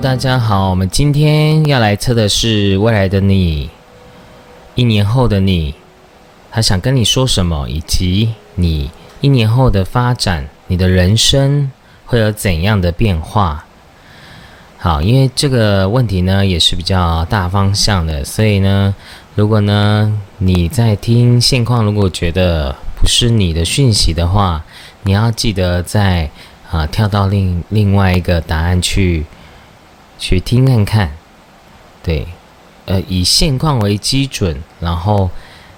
大家好，我们今天要来测的是未来的你，一年后的你，他想跟你说什么，以及你一年后的发展，你的人生会有怎样的变化？好，因为这个问题呢也是比较大方向的，所以呢，如果呢你在听现况，如果觉得不是你的讯息的话，你要记得在啊跳到另另外一个答案去。去听看看，对，呃，以现况为基准，然后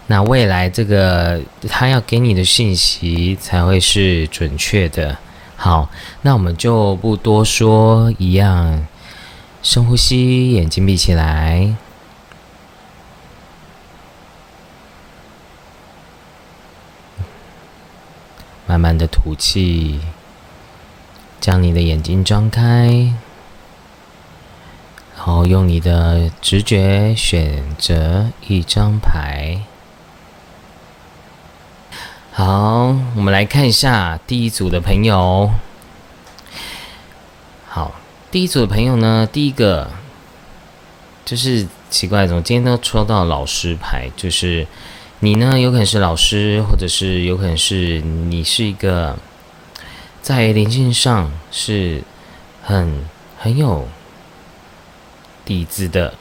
那未来这个他要给你的信息才会是准确的。好，那我们就不多说，一样，深呼吸，眼睛闭起来，慢慢的吐气，将你的眼睛张开。然后用你的直觉选择一张牌。好，我们来看一下第一组的朋友。好，第一组的朋友呢，第一个就是奇怪，怎么今天都抽到老师牌？就是你呢，有可能是老师，或者是有可能是你是一个在灵性上是很很有。底子的，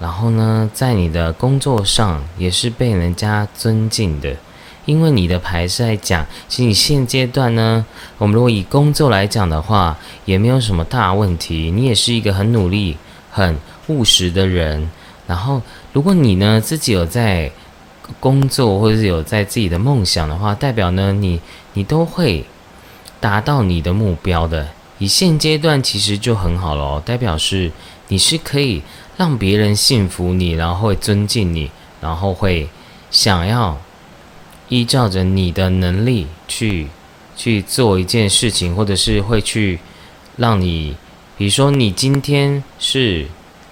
然后呢，在你的工作上也是被人家尊敬的，因为你的牌是在讲，其实你现阶段呢，我们如果以工作来讲的话，也没有什么大问题，你也是一个很努力、很务实的人。然后，如果你呢自己有在工作，或者是有在自己的梦想的话，代表呢你你都会达到你的目标的。以现阶段其实就很好了哦，代表是。你是可以让别人信服你，然后会尊敬你，然后会想要依照着你的能力去去做一件事情，或者是会去让你，比如说你今天是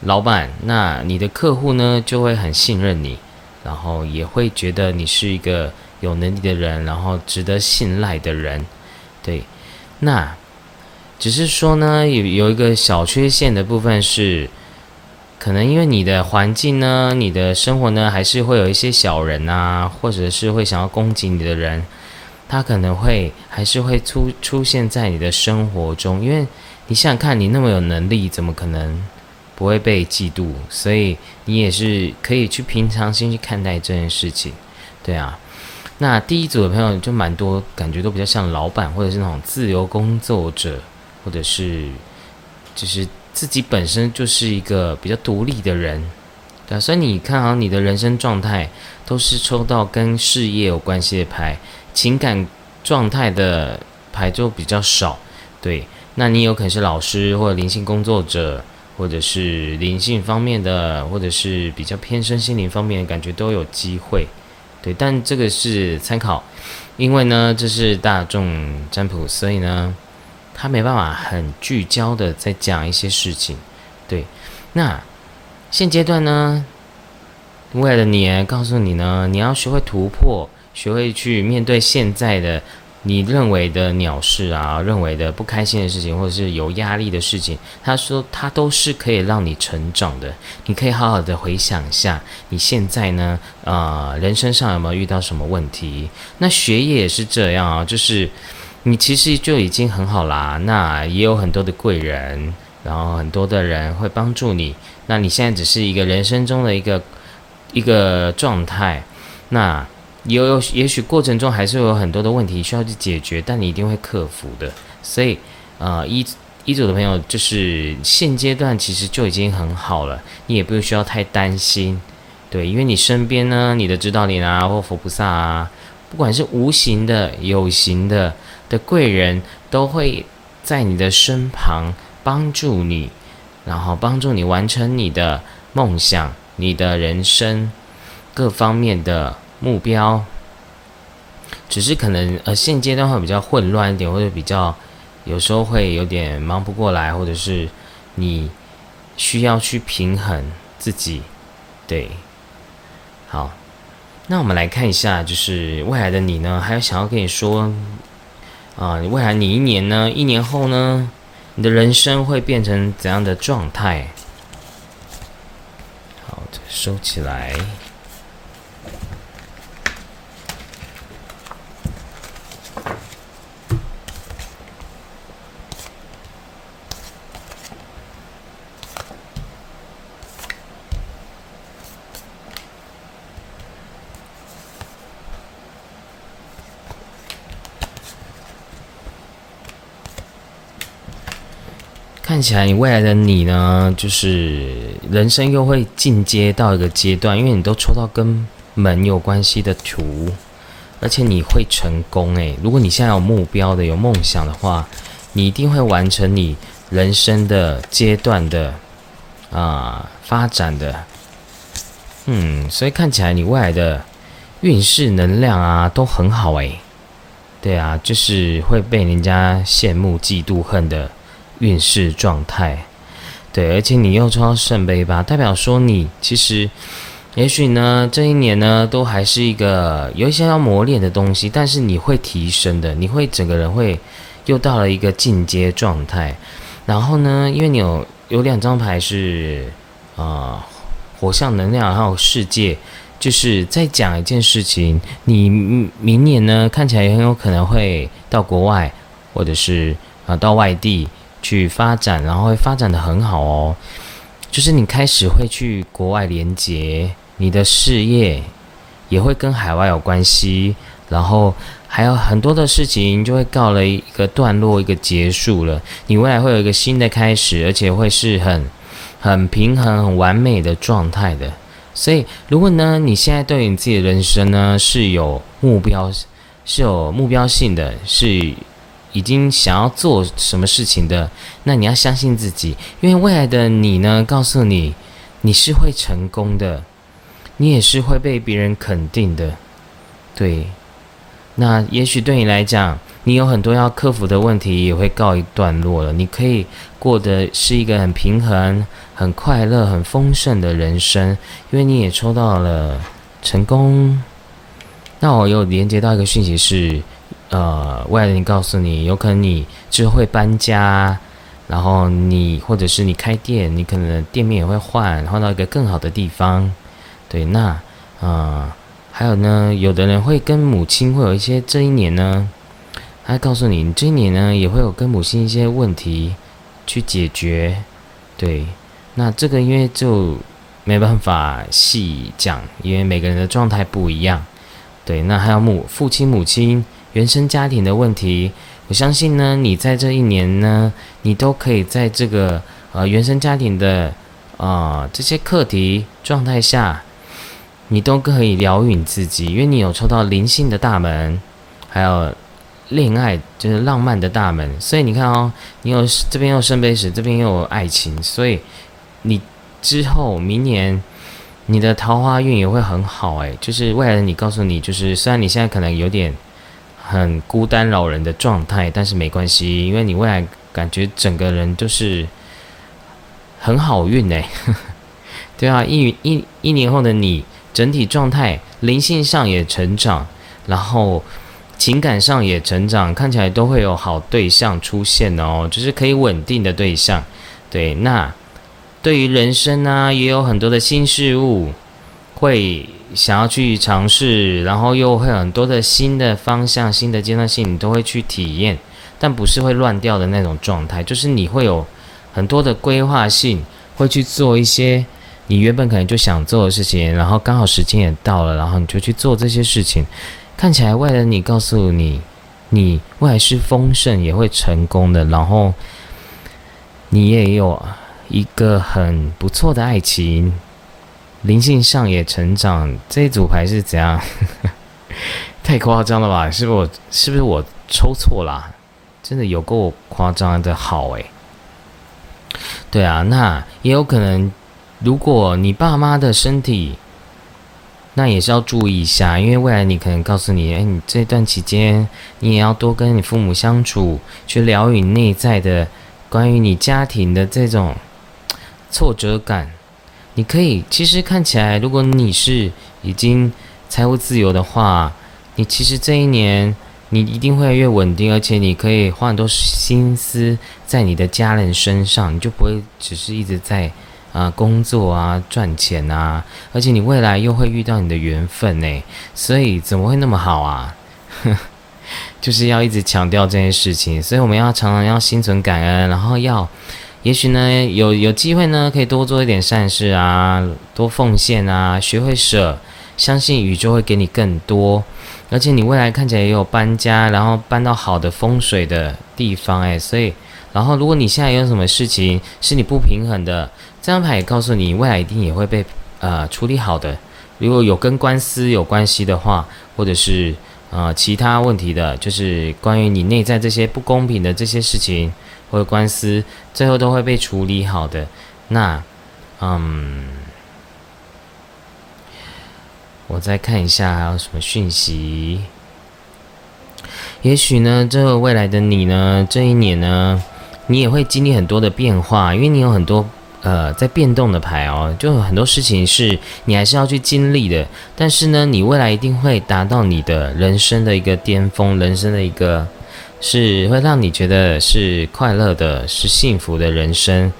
老板，那你的客户呢就会很信任你，然后也会觉得你是一个有能力的人，然后值得信赖的人，对，那。只是说呢，有有一个小缺陷的部分是，可能因为你的环境呢，你的生活呢，还是会有一些小人啊，或者是会想要攻击你的人，他可能会还是会出出现在你的生活中。因为你想想看，你那么有能力，怎么可能不会被嫉妒？所以你也是可以去平常心去看待这件事情，对啊。那第一组的朋友就蛮多，感觉都比较像老板或者是那种自由工作者。或者是，就是自己本身就是一个比较独立的人，对所以你看好你的人生状态都是抽到跟事业有关系的牌，情感状态的牌就比较少。对，那你有可能是老师或者灵性工作者，或者是灵性方面的，或者是比较偏身心灵方面的感觉都有机会。对，但这个是参考，因为呢这是大众占卜，所以呢。他没办法很聚焦的在讲一些事情，对。那现阶段呢，未来的你告诉你呢，你要学会突破，学会去面对现在的你认为的鸟事啊，认为的不开心的事情，或者是有压力的事情。他说，他都是可以让你成长的。你可以好好的回想一下，你现在呢，呃，人生上有没有遇到什么问题？那学业也是这样啊，就是。你其实就已经很好啦，那也有很多的贵人，然后很多的人会帮助你。那你现在只是一个人生中的一个一个状态，那也有也许过程中还是有很多的问题需要去解决，但你一定会克服的。所以，呃，一一组的朋友就是现阶段其实就已经很好了，你也不需要太担心，对，因为你身边呢，你的指导灵啊，或佛菩萨啊，不管是无形的、有形的。的贵人都会在你的身旁帮助你，然后帮助你完成你的梦想、你的人生各方面的目标。只是可能呃现阶段会比较混乱一点，或者比较有时候会有点忙不过来，或者是你需要去平衡自己。对，好，那我们来看一下，就是未来的你呢，还有想要跟你说。啊，未来你一年呢？一年后呢？你的人生会变成怎样的状态？好，收起来。看起来你未来的你呢，就是人生又会进阶到一个阶段，因为你都抽到跟门有关系的图，而且你会成功诶，如果你现在有目标的、有梦想的话，你一定会完成你人生的阶段的啊发展的。嗯，所以看起来你未来的运势能量啊都很好诶。对啊，就是会被人家羡慕、嫉妒、恨的。运势状态，对，而且你又抽到圣杯八，代表说你其实，也许呢，这一年呢，都还是一个有一些要磨练的东西，但是你会提升的，你会整个人会又到了一个进阶状态。然后呢，因为你有有两张牌是啊，火象能量还有世界，就是在讲一件事情，你明年呢看起来也很有可能会到国外，或者是啊到外地。去发展，然后会发展的很好哦。就是你开始会去国外连接，你的事业也会跟海外有关系，然后还有很多的事情就会告了一个段落，一个结束了。你未来会有一个新的开始，而且会是很很平衡、很完美的状态的。所以，如果呢，你现在对你自己的人生呢是有目标、是有目标性的，是。已经想要做什么事情的，那你要相信自己，因为未来的你呢，告诉你你是会成功的，你也是会被别人肯定的，对。那也许对你来讲，你有很多要克服的问题，也会告一段落了。你可以过的是一个很平衡、很快乐、很丰盛的人生，因为你也抽到了成功。那我又连接到一个讯息是。呃，未来的你告诉你，有可能你之后会搬家，然后你或者是你开店，你可能店面也会换，换到一个更好的地方。对，那啊，还有呢，有的人会跟母亲会有一些这一年呢，他告诉你，你这一年呢也会有跟母亲一些问题去解决。对，那这个因为就没办法细讲，因为每个人的状态不一样。对，那还有母父亲母亲。原生家庭的问题，我相信呢，你在这一年呢，你都可以在这个呃原生家庭的啊这些课题状态下，你都可以疗愈你自己，因为你有抽到灵性的大门，还有恋爱就是浪漫的大门，所以你看哦，你有这边有圣杯十，这边又有爱情，所以你之后明年你的桃花运也会很好诶，就是未来的你告诉你，就是虽然你现在可能有点。很孤单老人的状态，但是没关系，因为你未来感觉整个人都是很好运呢。对啊，一一一年后的你，整体状态灵性上也成长，然后情感上也成长，看起来都会有好对象出现哦，就是可以稳定的对象。对，那对于人生呢，也有很多的新事物会。想要去尝试，然后又会很多的新的方向、新的阶段性，你都会去体验，但不是会乱掉的那种状态，就是你会有很多的规划性，会去做一些你原本可能就想做的事情，然后刚好时间也到了，然后你就去做这些事情。看起来未来你告诉你，你未来是丰盛，也会成功的，然后你也有一个很不错的爱情。灵性上也成长，这一组牌是怎样？太夸张了吧？是不是我是不是我抽错啦？真的有够夸张的好诶。对啊，那也有可能，如果你爸妈的身体，那也是要注意一下，因为未来你可能告诉你，哎，你这段期间你也要多跟你父母相处，去疗愈内在的关于你家庭的这种挫折感。你可以，其实看起来，如果你是已经财务自由的话，你其实这一年你一定会越稳定，而且你可以花很多心思在你的家人身上，你就不会只是一直在啊工作啊赚钱啊，而且你未来又会遇到你的缘分呢，所以怎么会那么好啊？就是要一直强调这件事情，所以我们要常常要心存感恩，然后要，也许呢有有机会呢可以多做一点善事啊，多奉献啊，学会舍，相信宇宙会给你更多。而且你未来看起来也有搬家，然后搬到好的风水的地方，诶，所以，然后如果你现在有什么事情是你不平衡的，这张牌也告诉你，未来一定也会被呃处理好的。如果有跟官司有关系的话，或者是呃其他问题的，就是关于你内在这些不公平的这些事情或者官司，最后都会被处理好的。那，嗯。我再看一下还有什么讯息。也许呢，这个未来的你呢，这一年呢，你也会经历很多的变化，因为你有很多呃在变动的牌哦，就很多事情是你还是要去经历的。但是呢，你未来一定会达到你的人生的一个巅峰，人生的一个是会让你觉得是快乐的，是幸福的人生。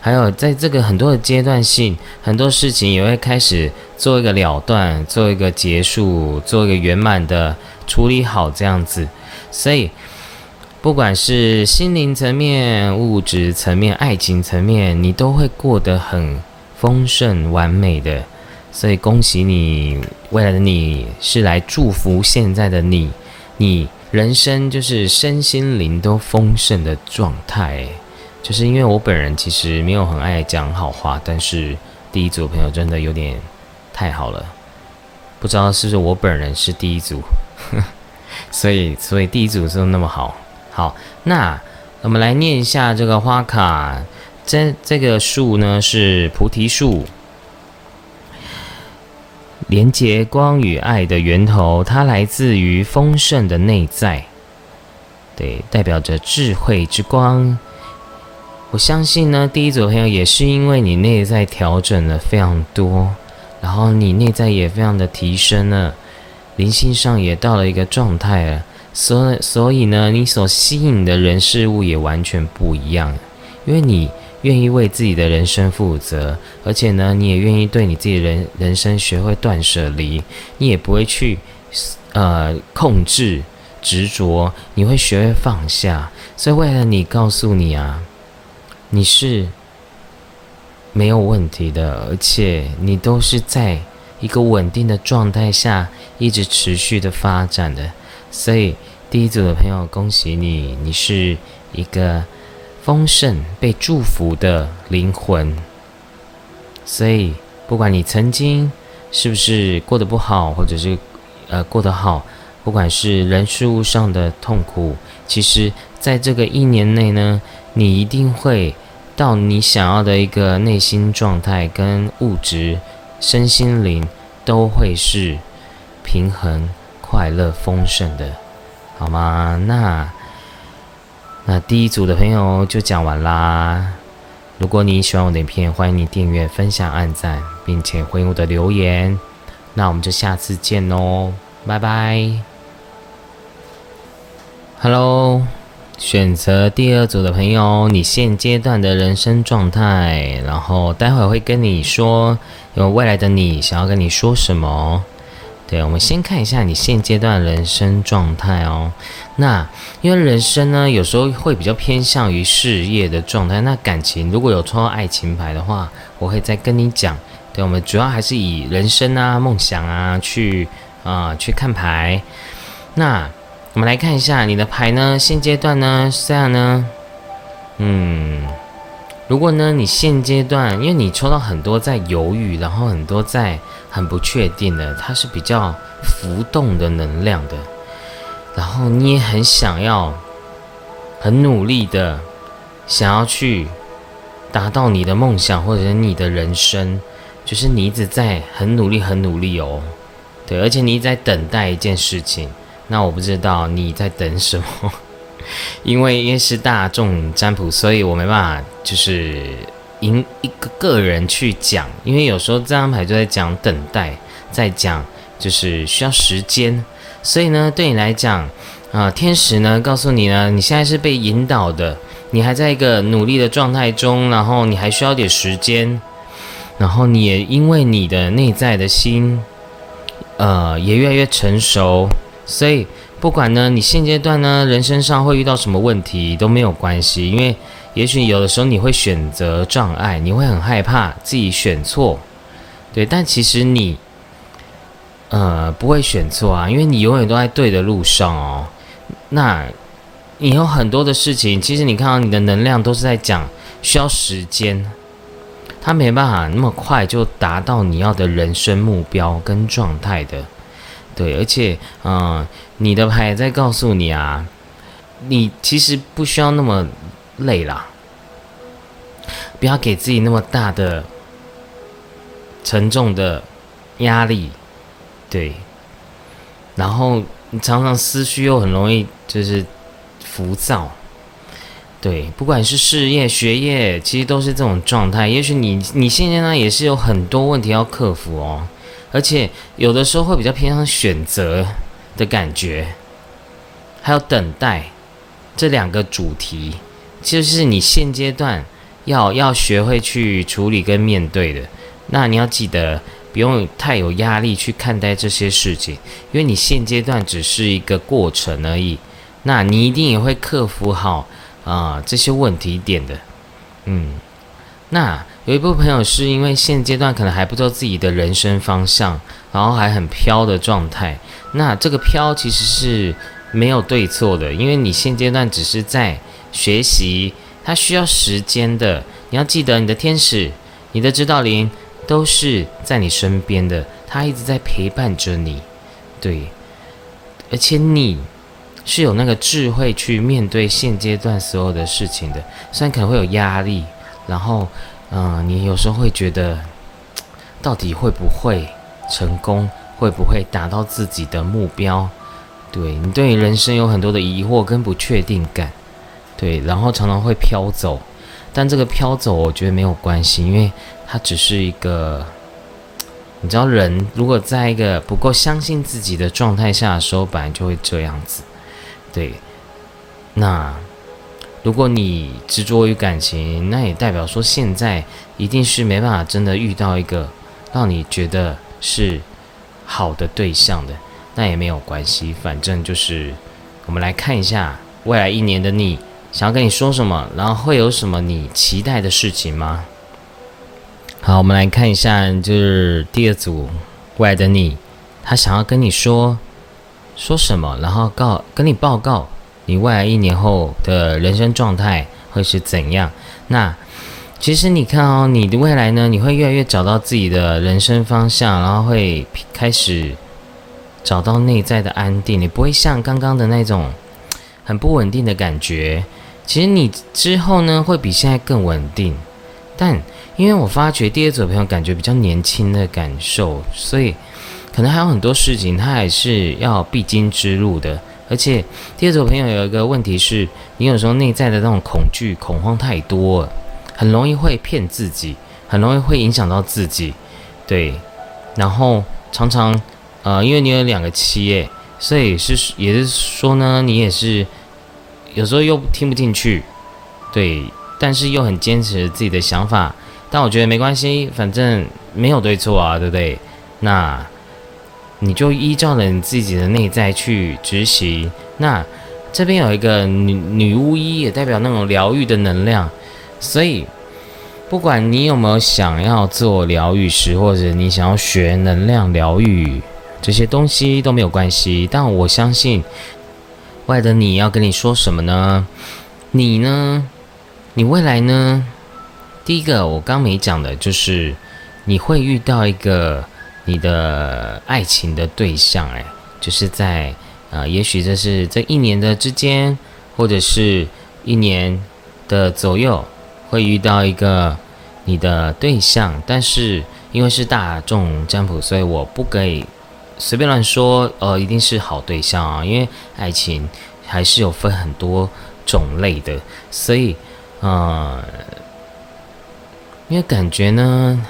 还有，在这个很多的阶段性，很多事情也会开始做一个了断，做一个结束，做一个圆满的处理好这样子。所以，不管是心灵层面、物质层面、爱情层面，你都会过得很丰盛、完美的。所以，恭喜你，未来的你是来祝福现在的你，你人生就是身心灵都丰盛的状态。就是因为我本人其实没有很爱讲好话，但是第一组朋友真的有点太好了，不知道是不是我本人是第一组，所以所以第一组就那么好。好，那我们来念一下这个花卡，这这个树呢是菩提树，连接光与爱的源头，它来自于丰盛的内在，对，代表着智慧之光。我相信呢，第一组朋友也是因为你内在调整了非常多，然后你内在也非常的提升了，灵性上也到了一个状态了，所所以呢，你所吸引的人事物也完全不一样，因为你愿意为自己的人生负责，而且呢，你也愿意对你自己人人生学会断舍离，你也不会去呃控制执着，你会学会放下，所以为了你告诉你啊。你是没有问题的，而且你都是在一个稳定的状态下一直持续的发展的，所以第一组的朋友，恭喜你，你是一个丰盛、被祝福的灵魂。所以，不管你曾经是不是过得不好，或者是呃过得好，不管是人事物上的痛苦，其实在这个一年内呢。你一定会到你想要的一个内心状态，跟物质、身心灵都会是平衡、快乐、丰盛的，好吗？那那第一组的朋友就讲完啦。如果你喜欢我的影片，欢迎你订阅、分享、按赞，并且回应我的留言。那我们就下次见喽，拜拜，Hello。选择第二组的朋友，你现阶段的人生状态，然后待会会跟你说，有未来的你想要跟你说什么？对，我们先看一下你现阶段人生状态哦。那因为人生呢，有时候会比较偏向于事业的状态。那感情如果有抽到爱情牌的话，我会再跟你讲。对，我们主要还是以人生啊、梦想啊去啊去看牌。那。我们来看一下你的牌呢，现阶段呢是这样呢，嗯，如果呢你现阶段，因为你抽到很多在犹豫，然后很多在很不确定的，它是比较浮动的能量的，然后你也很想要，很努力的想要去达到你的梦想或者是你的人生，就是你一直在很努力很努力哦，对，而且你一直在等待一件事情。那我不知道你在等什么，因为因为是大众占卜，所以我没办法就是因一个个人去讲，因为有时候这张牌就在讲等待，在讲就是需要时间，所以呢，对你来讲，啊，天使呢告诉你呢，你现在是被引导的，你还在一个努力的。状态中，然后你还需要点时间，然后你也因为你的内在的心，呃，也越来越成熟，所以不管呢，你现阶段呢，人生上会遇到什么问题都没有关系，因为也许有的时候你会选择障碍，你会很害怕自己选错，对，但其实你，呃，不会选错啊，因为你永远都在对的路上哦。那，你有很多的事情，其实你看到你的能量都是在讲需要时间，它没办法那么快就达到你要的人生目标跟状态的，对，而且，嗯，你的牌在告诉你啊，你其实不需要那么累啦，不要给自己那么大的沉重的压力，对，然后。你常常思绪又很容易就是浮躁，对，不管是事业、学业，其实都是这种状态。也许你你现在呢也是有很多问题要克服哦，而且有的时候会比较偏向选择的感觉，还有等待这两个主题，就是你现阶段要要学会去处理跟面对的。那你要记得。不用太有压力去看待这些事情，因为你现阶段只是一个过程而已。那你一定也会克服好啊这些问题点的。嗯，那有一部分朋友是因为现阶段可能还不知道自己的人生方向，然后还很飘的状态。那这个飘其实是没有对错的，因为你现阶段只是在学习，它需要时间的。你要记得你的天使，你的指导灵。都是在你身边的，他一直在陪伴着你，对，而且你是有那个智慧去面对现阶段所有的事情的。虽然可能会有压力，然后，嗯，你有时候会觉得，到底会不会成功，会不会达到自己的目标？对你对人生有很多的疑惑跟不确定感，对，然后常常会飘走。但这个飘走，我觉得没有关系，因为它只是一个，你知道，人如果在一个不够相信自己的状态下的时候，本来就会这样子。对，那如果你执着于感情，那也代表说现在一定是没办法真的遇到一个让你觉得是好的对象的，那也没有关系，反正就是我们来看一下未来一年的你。想要跟你说什么，然后会有什么你期待的事情吗？好，我们来看一下，就是第二组未来的你，他想要跟你说说什么，然后告跟你报告你未来一年后的人生状态会是怎样。那其实你看哦，你的未来呢，你会越来越找到自己的人生方向，然后会开始找到内在的安定，你不会像刚刚的那种很不稳定的感觉。其实你之后呢，会比现在更稳定，但因为我发觉第二组朋友感觉比较年轻的感受，所以可能还有很多事情他还是要必经之路的。而且第二组朋友有一个问题是，你有时候内在的那种恐惧、恐慌太多了，很容易会骗自己，很容易会影响到自己。对，然后常常呃，因为你有两个七耶，所以是也是说呢，你也是。有时候又听不进去，对，但是又很坚持自己的想法。但我觉得没关系，反正没有对错啊，对不对？那你就依照了你自己的内在去执行。那这边有一个女女巫衣，也代表那种疗愈的能量。所以，不管你有没有想要做疗愈师，或者你想要学能量疗愈这些东西都没有关系。但我相信。外的你要跟你说什么呢？你呢？你未来呢？第一个我刚没讲的就是你会遇到一个你的爱情的对象，哎，就是在呃，也许这是这一年的之间，或者是一年的左右，会遇到一个你的对象。但是因为是大众占卜，所以我不给。随便乱说，呃，一定是好对象啊，因为爱情还是有分很多种类的，所以，呃，因为感觉呢，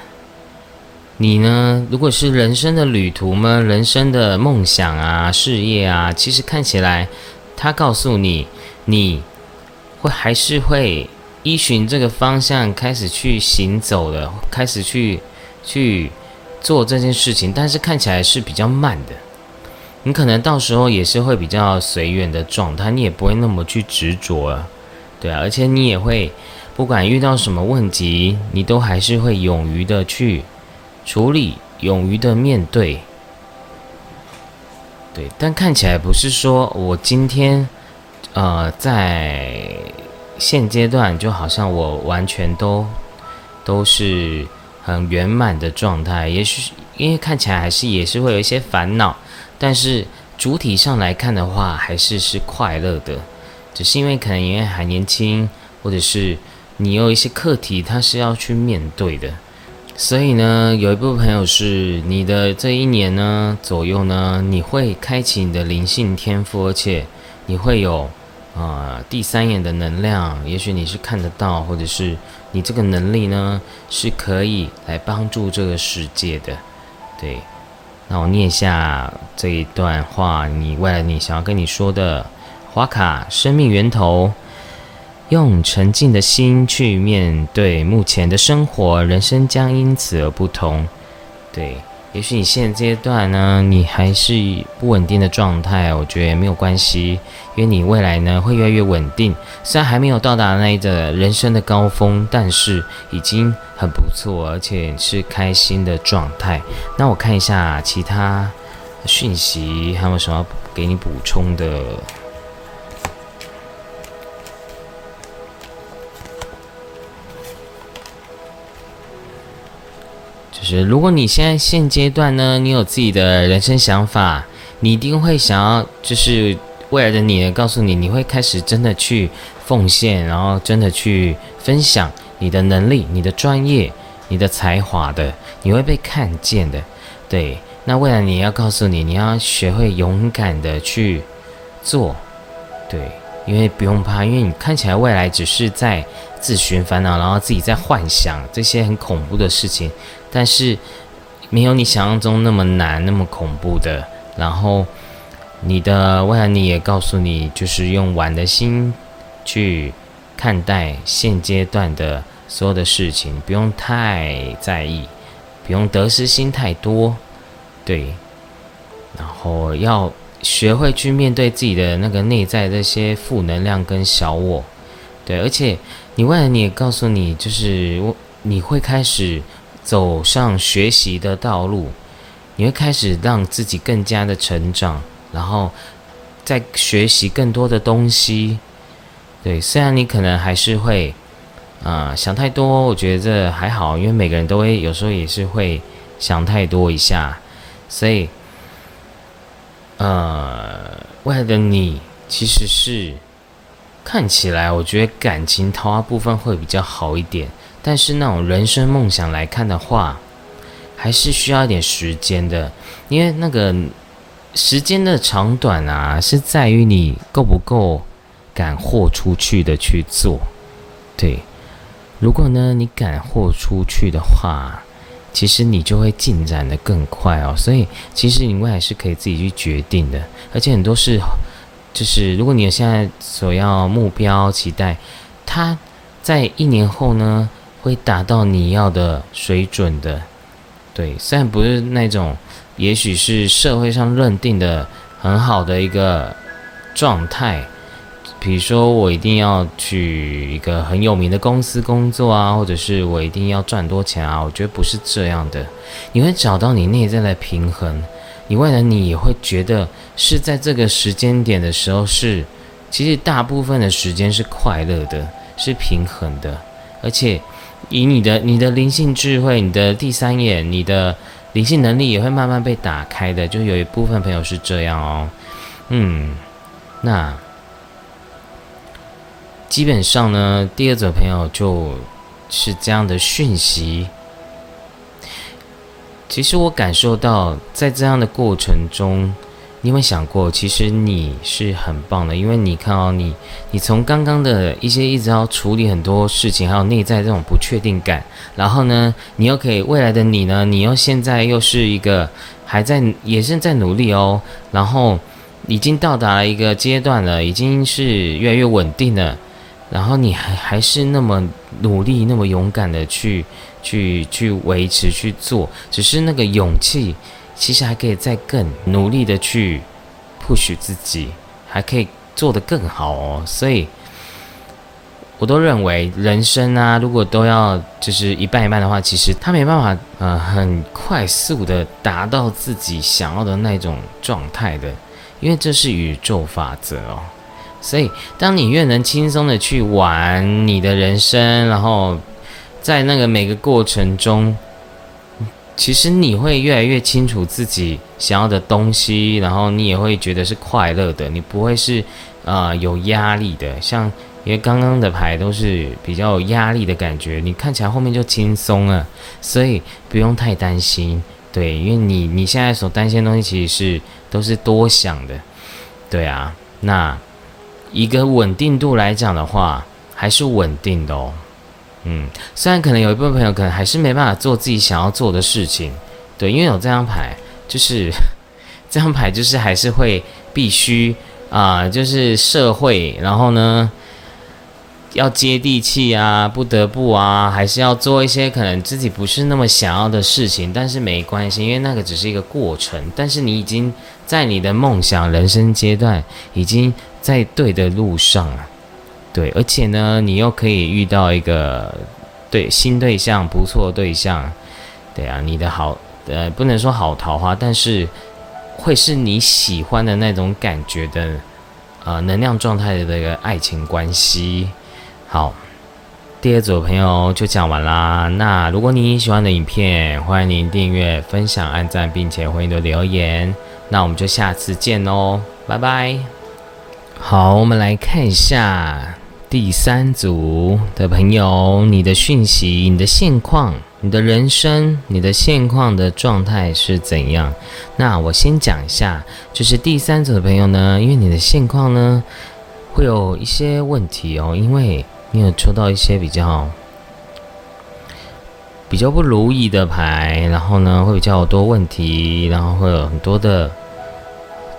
你呢，如果是人生的旅途嘛，人生的梦想啊、事业啊，其实看起来他告诉你，你会还是会依循这个方向开始去行走的，开始去去做这件事情，但是看起来是比较慢的。你可能到时候也是会比较随缘的状态，你也不会那么去执着了，对啊，而且你也会不管遇到什么问题，你都还是会勇于的去处理，勇于的面对。对，但看起来不是说我今天，呃，在现阶段就好像我完全都都是很圆满的状态。也许因为看起来还是也是会有一些烦恼，但是主体上来看的话，还是是快乐的。只是因为可能因为还年轻，或者是你有一些课题，它是要去面对的。所以呢，有一部分朋友是你的这一年呢左右呢，你会开启你的灵性天赋，而且你会有啊第三眼的能量，也许你是看得到，或者是你这个能力呢是可以来帮助这个世界的。对，那我念一下这一段话，你未来你想要跟你说的花卡生命源头。用沉静的心去面对目前的生活，人生将因此而不同。对，也许你现阶段呢，你还是不稳定的状态，我觉得也没有关系，因为你未来呢会越来越稳定。虽然还没有到达那一个人生的高峰，但是已经很不错，而且是开心的状态。那我看一下其他讯息，还有什么给你补充的？就是如果你现在现阶段呢，你有自己的人生想法，你一定会想要，就是未来的你告诉你，你会开始真的去奉献，然后真的去分享你的能力、你的专业、你的才华的，你会被看见的。对，那未来你要告诉你，你要学会勇敢的去做，对，因为不用怕，因为你看起来未来只是在自寻烦恼，然后自己在幻想这些很恐怖的事情。但是没有你想象中那么难、那么恐怖的。然后你的未来你也告诉你，就是用玩的心去看待现阶段的所有的事情，不用太在意，不用得失心太多，对。然后要学会去面对自己的那个内在这些负能量跟小我，对。而且你未来你也告诉你，就是我你会开始。走上学习的道路，你会开始让自己更加的成长，然后再学习更多的东西。对，虽然你可能还是会啊想太多，我觉得还好，因为每个人都会有时候也是会想太多一下，所以呃，未来的你其实是看起来，我觉得感情桃花部分会比较好一点。但是那种人生梦想来看的话，还是需要一点时间的，因为那个时间的长短啊，是在于你够不够敢豁出去的去做。对，如果呢你敢豁出去的话，其实你就会进展的更快哦。所以其实你未来是可以自己去决定的，而且很多事就是如果你现在所要目标期待，它在一年后呢？会达到你要的水准的，对，虽然不是那种，也许是社会上认定的很好的一个状态，比如说我一定要去一个很有名的公司工作啊，或者是我一定要赚多钱啊，我觉得不是这样的。你会找到你内在的平衡，你未来你也会觉得是在这个时间点的时候是，其实大部分的时间是快乐的，是平衡的，而且。以你的你的灵性智慧，你的第三眼，你的灵性能力也会慢慢被打开的。就有一部分朋友是这样哦，嗯，那基本上呢，第二组朋友就是这样的讯息。其实我感受到，在这样的过程中。你有没有想过，其实你是很棒的，因为你看哦，你你从刚刚的一些一直要处理很多事情，还有内在这种不确定感，然后呢，你又可以未来的你呢，你又现在又是一个还在也是在努力哦，然后已经到达了一个阶段了，已经是越来越稳定了，然后你还还是那么努力、那么勇敢的去去去维持去做，只是那个勇气，其实还可以再更努力的去 push 自己，还可以做得更好哦。所以，我都认为人生啊，如果都要就是一半一半的话，其实他没办法呃很快速的达到自己想要的那种状态的。因为这是宇宙法则哦，所以当你越能轻松的去玩你的人生，然后在那个每个过程中，其实你会越来越清楚自己想要的东西，然后你也会觉得是快乐的，你不会是啊有压力的。像因为刚刚的牌都是比较有压力的感觉，你看起来后面就轻松了，所以不用太担心。对，因为你你现在所担心的东西，其实是都是多想的，对啊。那一个稳定度来讲的话，还是稳定的哦。嗯，虽然可能有一部分朋友可能还是没办法做自己想要做的事情，对，因为有这张牌，就是这张牌就是还是会必须啊，就是社会，然后呢。要接地气啊，不得不啊，还是要做一些可能自己不是那么想要的事情，但是没关系，因为那个只是一个过程。但是你已经在你的梦想人生阶段，已经在对的路上了，对，而且呢，你又可以遇到一个对新对象，不错对象，对啊，你的好呃，不能说好桃花，但是会是你喜欢的那种感觉的呃能量状态的一个爱情关系。好，第二组朋友就讲完啦。那如果你喜欢的影片，欢迎您订阅、分享、按赞，并且欢迎的留言。那我们就下次见喽，拜拜。好，我们来看一下第三组的朋友，你的讯息、你的现况、你的人生、你的现况的状态是怎样？那我先讲一下，就是第三组的朋友呢，因为你的现况呢会有一些问题哦，因为。你有抽到一些比较比较不如意的牌，然后呢会比较多问题，然后会有很多的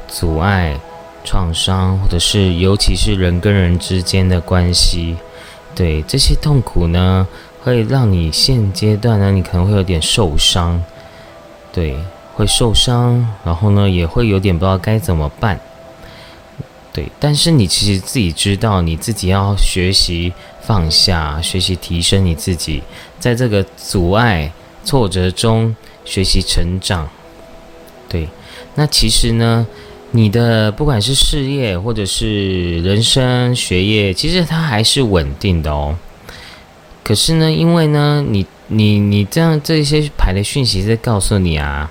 阻碍、创伤，或者是尤其是人跟人之间的关系，对这些痛苦呢，会让你现阶段呢，你可能会有点受伤，对，会受伤，然后呢也会有点不知道该怎么办。对，但是你其实自己知道，你自己要学习放下，学习提升你自己，在这个阻碍、挫折中学习成长。对，那其实呢，你的不管是事业或者是人生、学业，其实它还是稳定的哦。可是呢，因为呢，你、你、你这样这些牌的讯息在告诉你啊。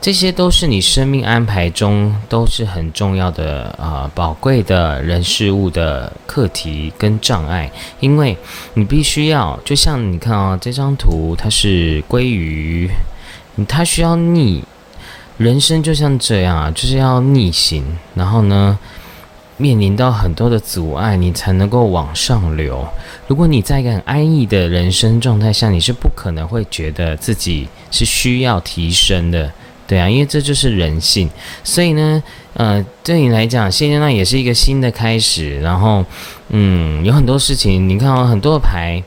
这些都是你生命安排中都是很重要的啊，宝贵的人事物的课题跟障碍，因为你必须要，就像你看啊，这张图它是鲑鱼，它需要逆，人生就像这样啊，就是要逆行，然后呢，面临到很多的阻碍，你才能够往上流。如果你在一个很安逸的人生状态下，你是不可能会觉得自己是需要提升的。对啊，因为这就是人性，所以呢，呃，对你来讲，现阶段也是一个新的开始。然后，嗯，有很多事情，你看哦，很多牌，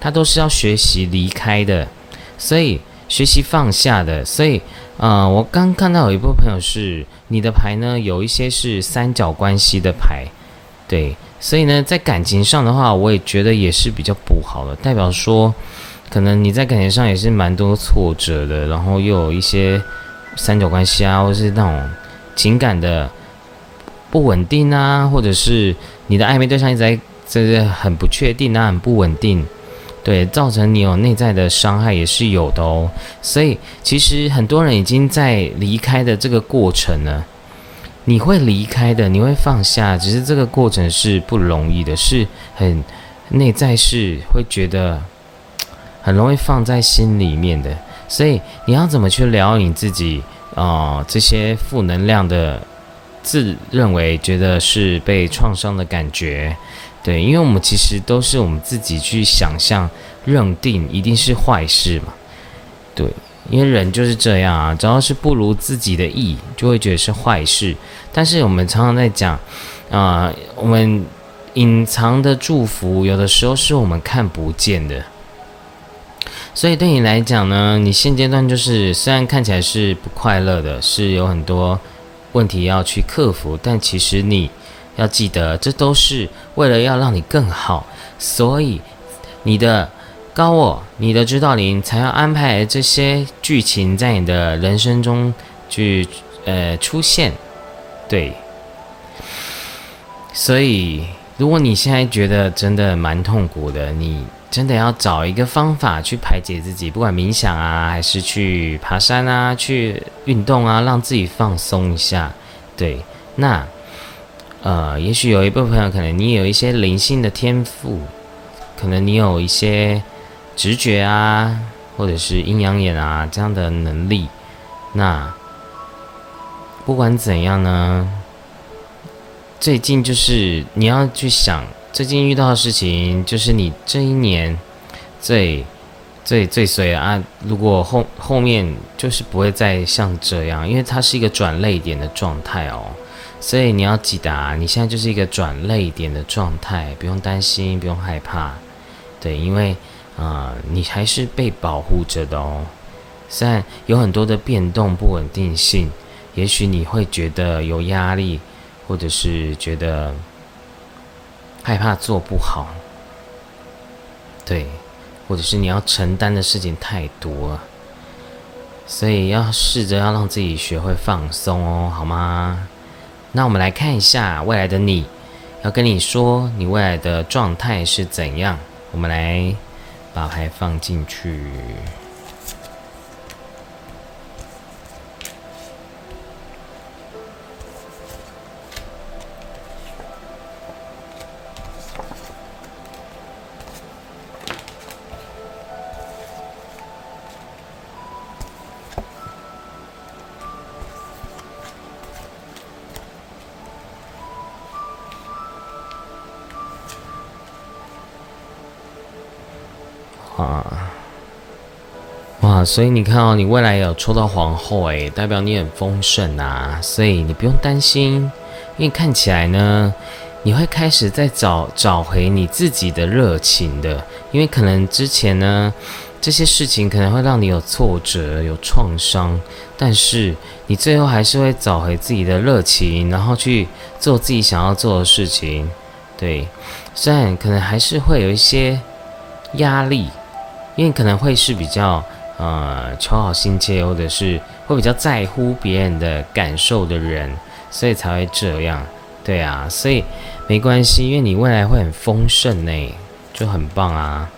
它都是要学习离开的，所以学习放下的。所以，呃，我刚看到有一部分朋友是你的牌呢，有一些是三角关系的牌，对，所以呢，在感情上的话，我也觉得也是比较不好的，代表说，可能你在感情上也是蛮多挫折的，然后又有一些。三角关系啊，或是那种情感的不稳定啊，或者是你的暧昧对象一直在这个很不确定啊，很不稳定，对，造成你有内在的伤害也是有的哦。所以其实很多人已经在离开的这个过程呢，你会离开的，你会放下，只是这个过程是不容易的，是很内在是会觉得很容易放在心里面的。所以你要怎么去疗你自己啊？这些负能量的自认为觉得是被创伤的感觉，对，因为我们其实都是我们自己去想象认定一定是坏事嘛，对，因为人就是这样啊，只要是不如自己的意，就会觉得是坏事。但是我们常常在讲，啊，我们隐藏的祝福，有的时候是我们看不见的。所以对你来讲呢，你现阶段就是虽然看起来是不快乐的，是有很多问题要去克服，但其实你要记得，这都是为了要让你更好。所以你的高我、你的指导灵才要安排这些剧情在你的人生中去呃出现。对，所以如果你现在觉得真的蛮痛苦的，你。真的要找一个方法去排解自己，不管冥想啊，还是去爬山啊，去运动啊，让自己放松一下。对，那呃，也许有一部分朋友可能你有一些灵性的天赋，可能你有一些直觉啊，或者是阴阳眼啊这样的能力。那不管怎样呢，最近就是你要去想。最近遇到的事情，就是你这一年最最最衰啊！如果后后面就是不会再像这样，因为它是一个转泪点的状态哦，所以你要记得啊，你现在就是一个转泪点的状态，不用担心，不用害怕，对，因为啊，你还是被保护着的哦。虽然有很多的变动不稳定性，也许你会觉得有压力，或者是觉得。害怕做不好，对，或者是你要承担的事情太多了，所以要试着要让自己学会放松哦，好吗？那我们来看一下未来的你，要跟你说你未来的状态是怎样。我们来把牌放进去。所以你看哦，你未来有抽到皇后，诶，代表你很丰盛啊，所以你不用担心，因为看起来呢，你会开始在找找回你自己的热情的，因为可能之前呢，这些事情可能会让你有挫折、有创伤，但是你最后还是会找回自己的热情，然后去做自己想要做的事情。对，虽然可能还是会有一些压力。因为可能会是比较呃求好心切，或者是会比较在乎别人的感受的人，所以才会这样。对啊，所以没关系，因为你未来会很丰盛呢，就很棒啊！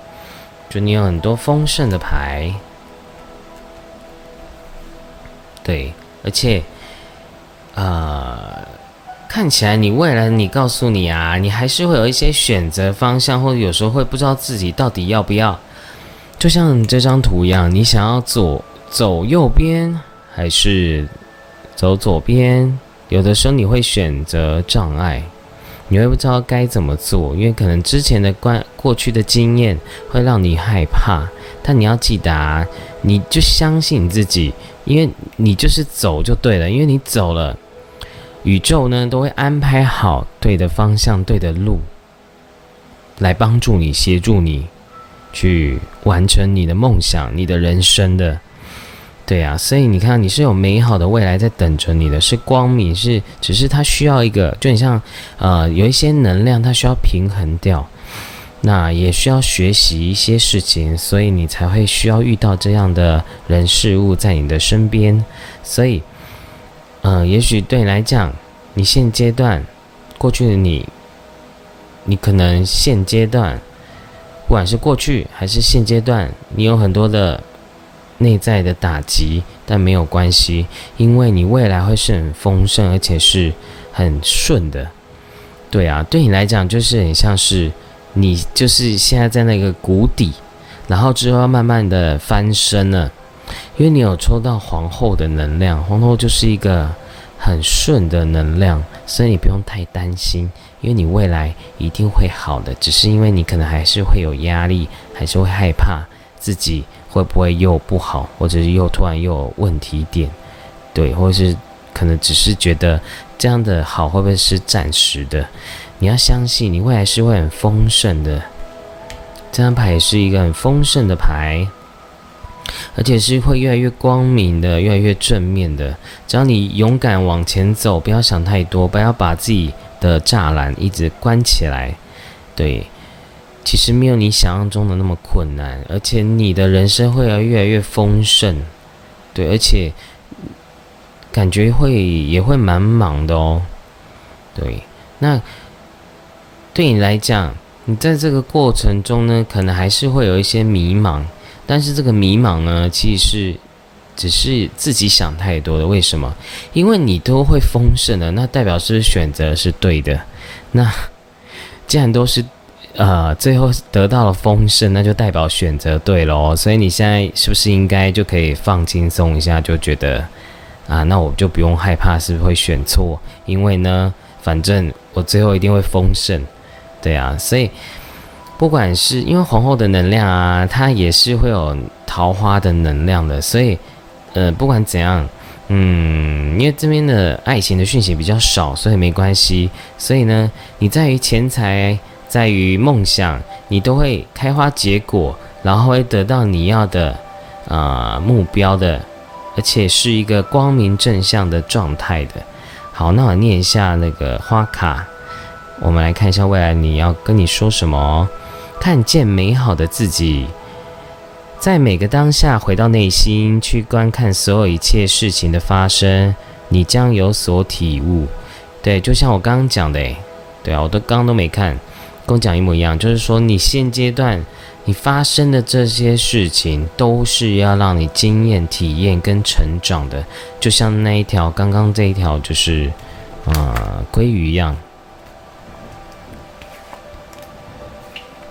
就你有很多丰盛的牌，对，而且呃，看起来你未来你告诉你啊，你还是会有一些选择方向，或者有时候会不知道自己到底要不要。就像这张图一样，你想要左走右边还是走左边？有的时候你会选择障碍，你会不知道该怎么做，因为可能之前的关过去的经验会让你害怕。但你要记得啊，你就相信你自己，因为你就是走就对了，因为你走了，宇宙呢都会安排好对的方向、对的路，来帮助你、协助你。去完成你的梦想，你的人生的，对啊，所以你看，你是有美好的未来在等着你的，是光明，是只是它需要一个，就很像，呃，有一些能量，它需要平衡掉，那也需要学习一些事情，所以你才会需要遇到这样的人事物在你的身边，所以，嗯，也许对你来讲，你现阶段过去的你，你可能现阶段。不管是过去还是现阶段，你有很多的内在的打击，但没有关系，因为你未来会是很丰盛，而且是很顺的。对啊，对你来讲就是很像是你就是现在在那个谷底，然后之后要慢慢的翻身了，因为你有抽到皇后的能量，皇后就是一个很顺的能量，所以你不用太担心。因为你未来一定会好的，只是因为你可能还是会有压力，还是会害怕自己会不会又不好，或者是又突然又有问题点？对，或者是可能只是觉得这样的好会不会是暂时的？你要相信，你未来是会很丰盛的。这张牌也是一个很丰盛的牌，而且是会越来越光明的，越来越正面的。只要你勇敢往前走，不要想太多，不要把自己的栅栏一直关起来。对。其实没有你想象中的那么困难，而且你的人生会要越来越丰盛，对，而且感觉会也会蛮忙的哦，对。那对你来讲，你在这个过程中呢，可能还是会有一些迷茫，但是这个迷茫呢，其实是只是自己想太多了。为什么？因为你都会丰盛的，那代表是选择是对的。那既然都是。呃，最后得到了丰盛，那就代表选择对喽。所以你现在是不是应该就可以放轻松一下，就觉得啊，那我就不用害怕是不是会选错，因为呢，反正我最后一定会丰盛，对啊。所以不管是因为皇后的能量啊，它也是会有桃花的能量的，所以呃，不管怎样，嗯，因为这边的爱情的讯息比较少，所以没关系。所以呢，你在于钱财。在于梦想，你都会开花结果，然后会得到你要的啊目标的，而且是一个光明正向的状态的。好，那我念一下那个花卡，我们来看一下未来你要跟你说什么。看见美好的自己，在每个当下回到内心去观看所有一切事情的发生，你将有所体悟。对，就像我刚刚讲的，诶，对啊，我都刚刚都没看。跟我讲一模一样，就是说你现阶段你发生的这些事情，都是要让你经验、体验跟成长的，就像那一条刚刚这一条，就是啊鲑鱼一样，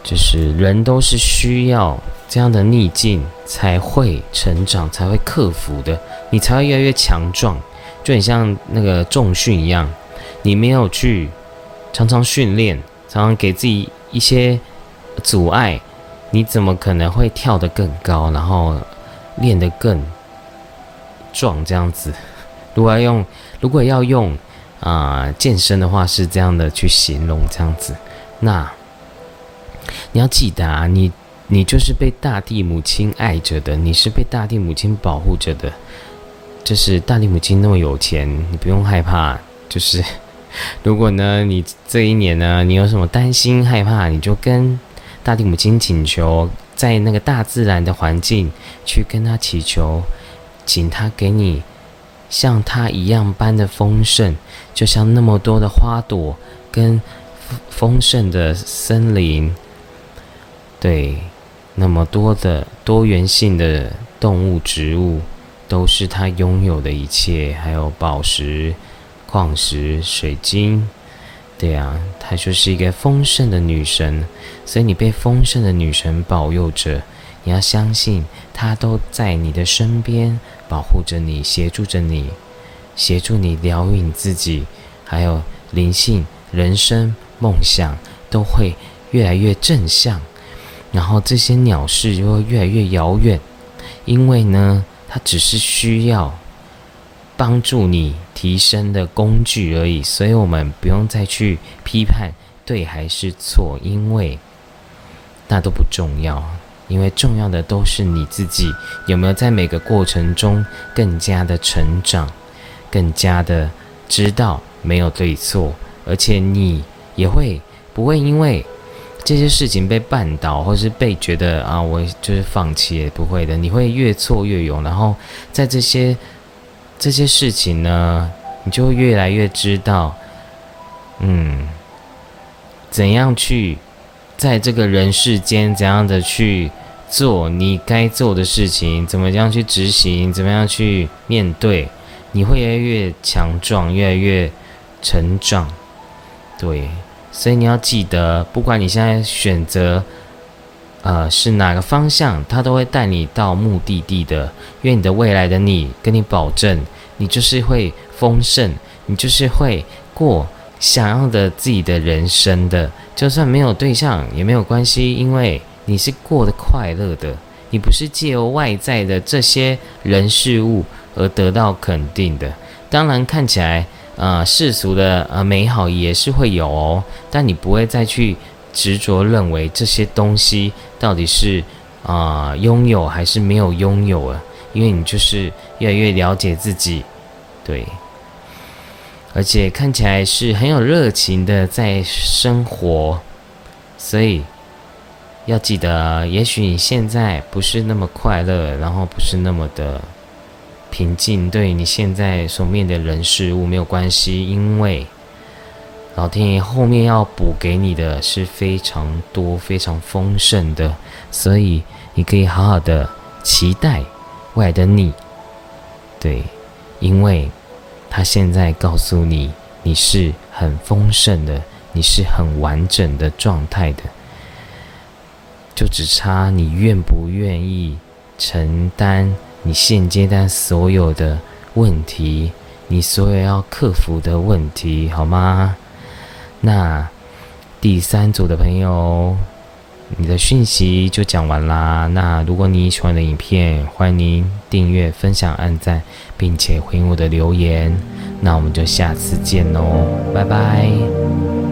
就是人都是需要这样的逆境才会成长，才会克服的，你才会越来越强壮，就很像那个重训一样，你没有去常常训练。常常给自己一些阻碍，你怎么可能会跳得更高，然后练得更壮？这样子，如果要用，如果要用啊健身的话，是这样的去形容这样子。那你要记得啊，你你就是被大地母亲爱着的，你是被大地母亲保护着的。就是大地母亲那么有钱，你不用害怕，就是。如果呢，你这一年呢，你有什么担心害怕，你就跟大地母亲请求，在那个大自然的环境去跟他祈求，请他给你像他一样般的丰盛，就像那么多的花朵跟丰盛的森林，对，那么多的多元性的动物植物，都是他拥有的一切，还有宝石。矿石、水晶，对啊，她就是一个丰盛的女神，所以你被丰盛的女神保佑着。你要相信，她都在你的身边，保护着你，协助着你，协助你疗愈你自己，还有灵性、人生、梦想都会越来越正向。然后这些鸟事就会越来越遥远，因为呢，它只是需要。帮助你提升的工具而已，所以我们不用再去批判对还是错，因为那都不重要。因为重要的都是你自己有没有在每个过程中更加的成长，更加的知道没有对错，而且你也会不会因为这些事情被绊倒，或是被觉得啊我就是放弃，也不会的。你会越挫越勇，然后在这些。这些事情呢，你就越来越知道，嗯，怎样去在这个人世间怎样的去做你该做的事情，怎么样去执行，怎么样去面对，你会越来越强壮，越来越成长。对，所以你要记得，不管你现在选择。呃，是哪个方向，它都会带你到目的地的。因为你的未来的你，跟你保证，你就是会丰盛，你就是会过想要的自己的人生的。就算没有对象也没有关系，因为你是过得快乐的，你不是借由外在的这些人事物而得到肯定的。当然，看起来呃世俗的呃美好也是会有哦，但你不会再去执着认为这些东西到底是啊拥有还是没有拥有啊，因为你就是越来越了解自己，对。而且看起来是很有热情的在生活，所以要记得，也许你现在不是那么快乐，然后不是那么的平静，对你现在所面的人事物没有关系，因为老天爷后面要补给你的是非常多、非常丰盛的，所以你可以好好的期待未来的你，对，因为。他现在告诉你，你是很丰盛的，你是很完整的状态的，就只差你愿不愿意承担你现阶段所有的问题，你所有要克服的问题，好吗？那第三组的朋友。你的讯息就讲完啦。那如果你喜欢的影片，欢迎您订阅、分享、按赞，并且回应我的留言。那我们就下次见喽，拜拜。